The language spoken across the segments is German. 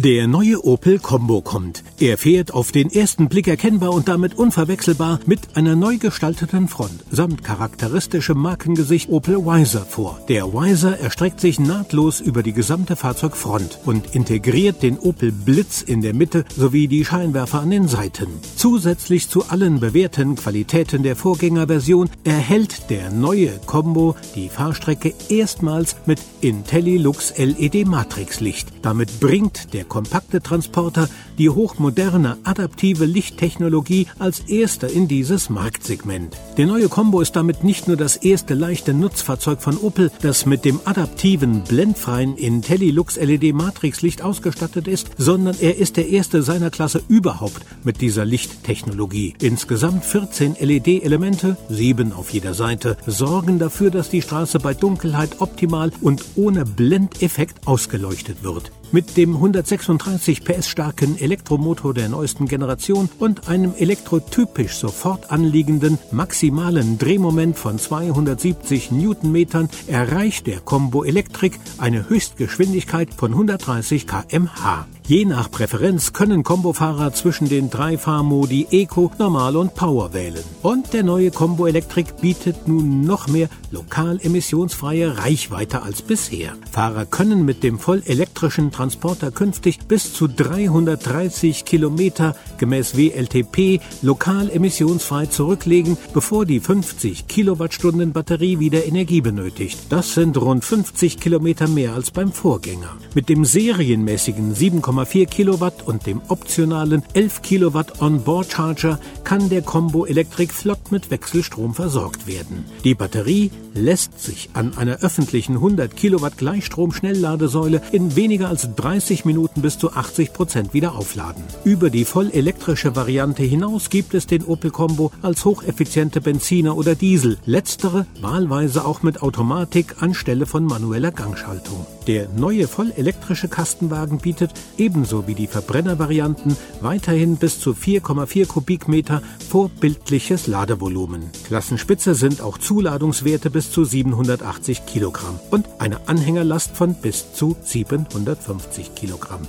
Der neue Opel Combo kommt. Er fährt auf den ersten Blick erkennbar und damit unverwechselbar mit einer neu gestalteten Front samt charakteristischem Markengesicht Opel Wiser vor. Der Wiser erstreckt sich nahtlos über die gesamte Fahrzeugfront und integriert den Opel Blitz in der Mitte sowie die Scheinwerfer an den Seiten. Zusätzlich zu allen bewährten Qualitäten der Vorgängerversion erhält der neue Combo die Fahrstrecke erstmals mit IntelliLux LED Matrixlicht. Damit bringt der kompakte Transporter die hochmoderne adaptive Lichttechnologie als erster in dieses Marktsegment. Der neue Combo ist damit nicht nur das erste leichte Nutzfahrzeug von Opel, das mit dem adaptiven, blendfreien IntelliLux LED Matrixlicht ausgestattet ist, sondern er ist der erste seiner Klasse überhaupt mit dieser Lichttechnologie. Insgesamt 14 LED-Elemente, sieben auf jeder Seite, sorgen dafür, dass die Straße bei Dunkelheit optimal und ohne Blendeffekt ausgeleuchtet wird. Mit dem 136 PS starken Elektromotor der neuesten Generation und einem elektrotypisch sofort anliegenden maximalen Drehmoment von 270 Newtonmetern erreicht der Combo Electric eine Höchstgeschwindigkeit von 130 kmh. Je nach Präferenz können Kombofahrer zwischen den drei Fahrmodi Eco, Normal und Power wählen. Und der neue Combo Electric bietet nun noch mehr lokal emissionsfreie Reichweite als bisher. Fahrer können mit dem voll elektrischen Transporter künftig bis zu 330 Kilometer gemäß WLTP lokal emissionsfrei zurücklegen, bevor die 50 Kilowattstunden Batterie wieder Energie benötigt. Das sind rund 50 Kilometer mehr als beim Vorgänger. Mit dem serienmäßigen 7, 2,4 Kilowatt und dem optionalen 11 Kilowatt Onboard Charger kann der Combo Electric flott mit Wechselstrom versorgt werden. Die Batterie lässt sich an einer öffentlichen 100 Kilowatt Gleichstrom-Schnellladesäule in weniger als 30 Minuten bis zu 80 Prozent wieder aufladen. Über die voll elektrische Variante hinaus gibt es den Opel Combo als hocheffiziente Benziner oder Diesel, letztere wahlweise auch mit Automatik anstelle von manueller Gangschaltung. Der neue voll elektrische Kastenwagen bietet ebenso wie die Verbrennervarianten weiterhin bis zu 4,4 Kubikmeter vorbildliches Ladevolumen. Klassenspitze sind auch Zuladungswerte bis zu 780 Kilogramm und eine Anhängerlast von bis zu 750 Kilogramm.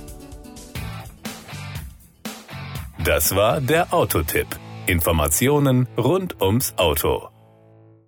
Das war der Autotipp. Informationen rund ums Auto.